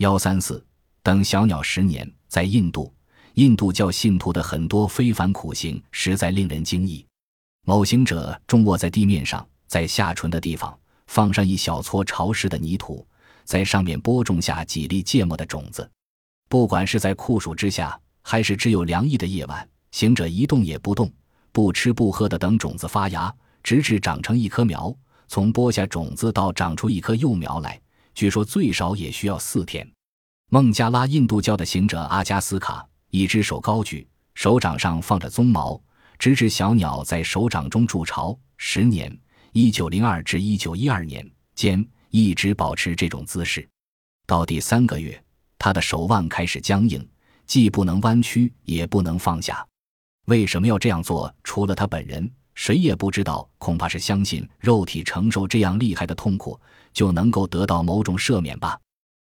幺三四，等小鸟十年，在印度，印度教信徒的很多非凡苦行实在令人惊异。某行者终卧在地面上，在下唇的地方放上一小撮潮湿的泥土，在上面播种下几粒芥末的种子。不管是在酷暑之下，还是只有凉意的夜晚，行者一动也不动，不吃不喝的等种子发芽，直至长成一棵苗。从播下种子到长出一棵幼苗来，据说最少也需要四天。孟加拉印度教的行者阿加斯卡，一只手高举，手掌上放着鬃毛，直至小鸟在手掌中筑巢。十年（一九零二至一九一二年）间，一直保持这种姿势。到第三个月，他的手腕开始僵硬，既不能弯曲，也不能放下。为什么要这样做？除了他本人。谁也不知道，恐怕是相信肉体承受这样厉害的痛苦就能够得到某种赦免吧。